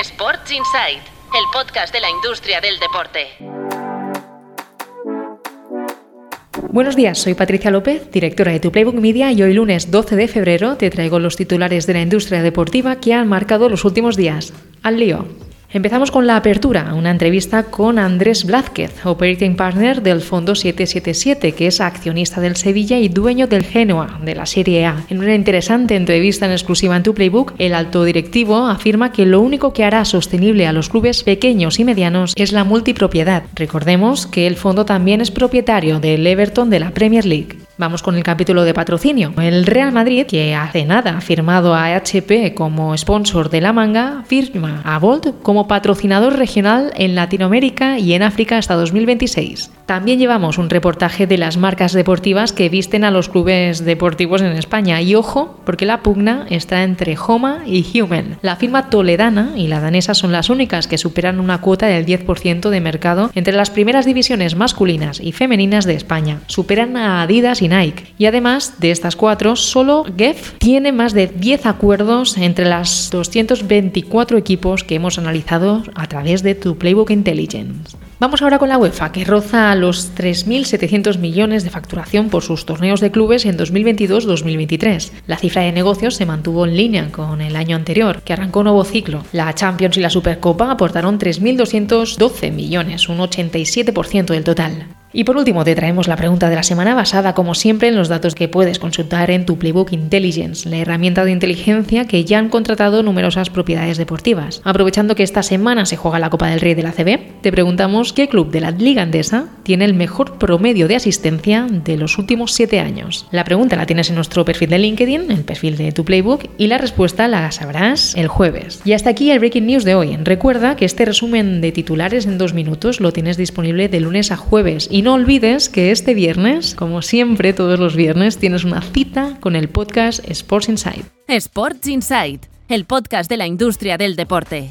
Sports Insight, el podcast de la industria del deporte. Buenos días, soy Patricia López, directora de Tu Playbook Media y hoy lunes 12 de febrero te traigo los titulares de la industria deportiva que han marcado los últimos días. Al lío. Empezamos con la apertura, una entrevista con Andrés Blázquez, operating partner del Fondo 777, que es accionista del Sevilla y dueño del Genoa, de la Serie A. En una interesante entrevista en exclusiva en tu Playbook, el alto directivo afirma que lo único que hará sostenible a los clubes pequeños y medianos es la multipropiedad. Recordemos que el fondo también es propietario del Everton de la Premier League. Vamos con el capítulo de patrocinio. El Real Madrid, que hace nada ha firmado a HP como sponsor de la manga, firma a Volt como patrocinador regional en Latinoamérica y en África hasta 2026. También llevamos un reportaje de las marcas deportivas que visten a los clubes deportivos en España. Y ojo, porque la pugna está entre Homa y Human. La firma toledana y la danesa son las únicas que superan una cuota del 10% de mercado entre las primeras divisiones masculinas y femeninas de España. Superan a Adidas y Nike. Y además de estas cuatro, solo GEF tiene más de 10 acuerdos entre las 224 equipos que hemos analizado a través de tu Playbook Intelligence. Vamos ahora con la UEFA, que roza los 3.700 millones de facturación por sus torneos de clubes en 2022-2023. La cifra de negocios se mantuvo en línea con el año anterior, que arrancó un nuevo ciclo. La Champions y la Supercopa aportaron 3.212 millones, un 87% del total. Y por último, te traemos la pregunta de la semana basada, como siempre, en los datos que puedes consultar en tu Playbook Intelligence, la herramienta de inteligencia que ya han contratado numerosas propiedades deportivas. Aprovechando que esta semana se juega la Copa del Rey de la CB, te preguntamos qué club de la Liga Andesa tiene el mejor promedio de asistencia de los últimos siete años. La pregunta la tienes en nuestro perfil de LinkedIn, el perfil de tu Playbook, y la respuesta la sabrás el jueves. Y hasta aquí el Breaking News de hoy. Recuerda que este resumen de titulares en dos minutos lo tienes disponible de lunes a jueves y no olvides que este viernes, como siempre todos los viernes, tienes una cita con el podcast Sports Insight. Sports Insight, el podcast de la industria del deporte.